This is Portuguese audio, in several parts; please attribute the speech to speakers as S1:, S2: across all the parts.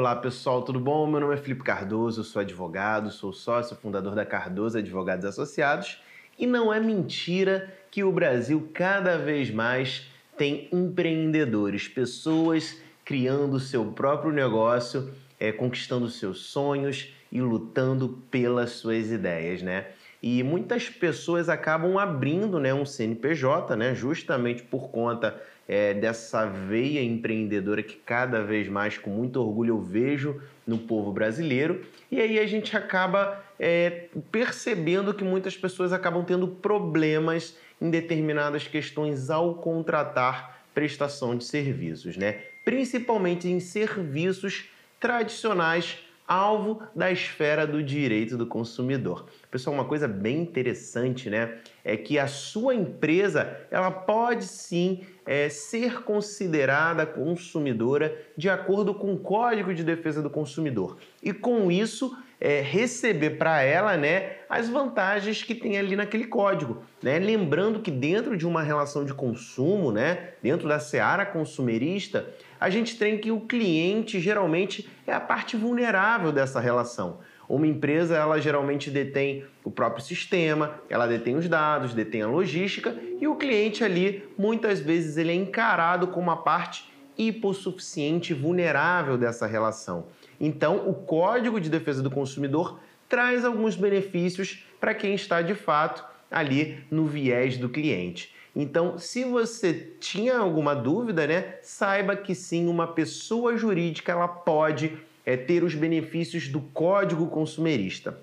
S1: Olá pessoal, tudo bom? Meu nome é Felipe Cardoso, sou advogado, sou sócio fundador da Cardoso Advogados Associados e não é mentira que o Brasil cada vez mais tem empreendedores, pessoas criando seu próprio negócio, é, conquistando seus sonhos e lutando pelas suas ideias, né? E muitas pessoas acabam abrindo né, um CNPJ, né, justamente por conta é, dessa veia empreendedora que cada vez mais, com muito orgulho, eu vejo no povo brasileiro. E aí a gente acaba é, percebendo que muitas pessoas acabam tendo problemas em determinadas questões ao contratar prestação de serviços, né? principalmente em serviços tradicionais alvo da esfera do direito do consumidor. Pessoal, uma coisa bem interessante, né, é que a sua empresa ela pode sim é, ser considerada consumidora de acordo com o Código de Defesa do Consumidor e com isso é, receber para ela né, as vantagens que tem ali naquele código. Né? Lembrando que dentro de uma relação de consumo, né, dentro da seara consumerista, a gente tem que o cliente geralmente é a parte vulnerável dessa relação. Uma empresa, ela geralmente detém o próprio sistema, ela detém os dados, detém a logística e o cliente ali, muitas vezes, ele é encarado como uma parte hipossuficiente vulnerável dessa relação. Então, o Código de Defesa do Consumidor traz alguns benefícios para quem está de fato ali no viés do cliente. Então, se você tinha alguma dúvida, né, saiba que sim, uma pessoa jurídica ela pode é, ter os benefícios do Código Consumerista.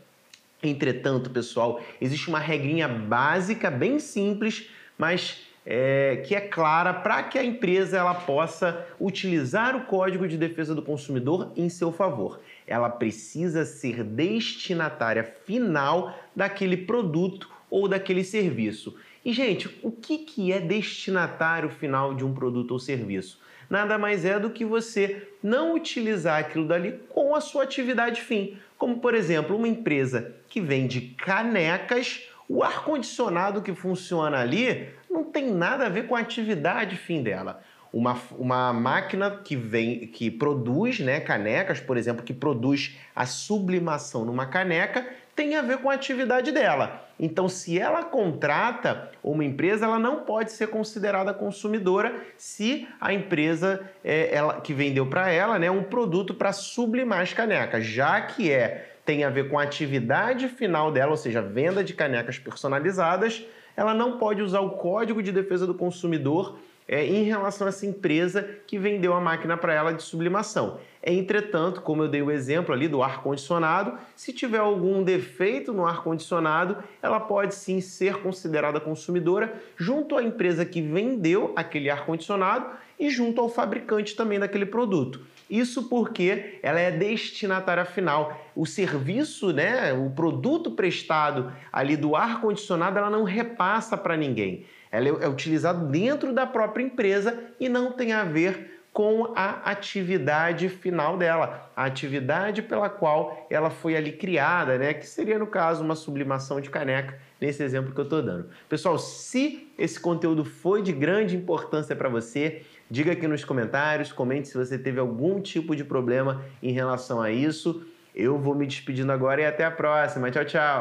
S1: Entretanto, pessoal, existe uma regrinha básica, bem simples, mas é, que é clara para que a empresa ela possa utilizar o Código de Defesa do Consumidor em seu favor. Ela precisa ser destinatária final daquele produto ou daquele serviço. E, gente, o que, que é destinatário final de um produto ou serviço? Nada mais é do que você não utilizar aquilo dali com a sua atividade fim. Como, por exemplo, uma empresa que vende canecas o ar-condicionado que funciona ali não tem nada a ver com a atividade fim dela. Uma, uma máquina que vem que produz né, canecas, por exemplo, que produz a sublimação numa caneca, tem a ver com a atividade dela. Então, se ela contrata uma empresa, ela não pode ser considerada consumidora se a empresa é, ela, que vendeu para ela né, um produto para sublimar as canecas, já que é tem a ver com a atividade final dela, ou seja, venda de canecas personalizadas, ela não pode usar o Código de Defesa do Consumidor é, em relação a essa empresa que vendeu a máquina para ela de sublimação. Entretanto, como eu dei o exemplo ali do ar-condicionado, se tiver algum defeito no ar-condicionado, ela pode sim ser considerada consumidora junto à empresa que vendeu aquele ar-condicionado e junto ao fabricante também daquele produto. Isso porque ela é destinatária final. O serviço, né, o produto prestado ali do ar condicionado, ela não repassa para ninguém. Ela é utilizada dentro da própria empresa e não tem a ver com a atividade final dela, a atividade pela qual ela foi ali criada, né? Que seria, no caso, uma sublimação de caneca, nesse exemplo que eu estou dando. Pessoal, se esse conteúdo foi de grande importância para você, diga aqui nos comentários, comente se você teve algum tipo de problema em relação a isso. Eu vou me despedindo agora e até a próxima. Tchau, tchau!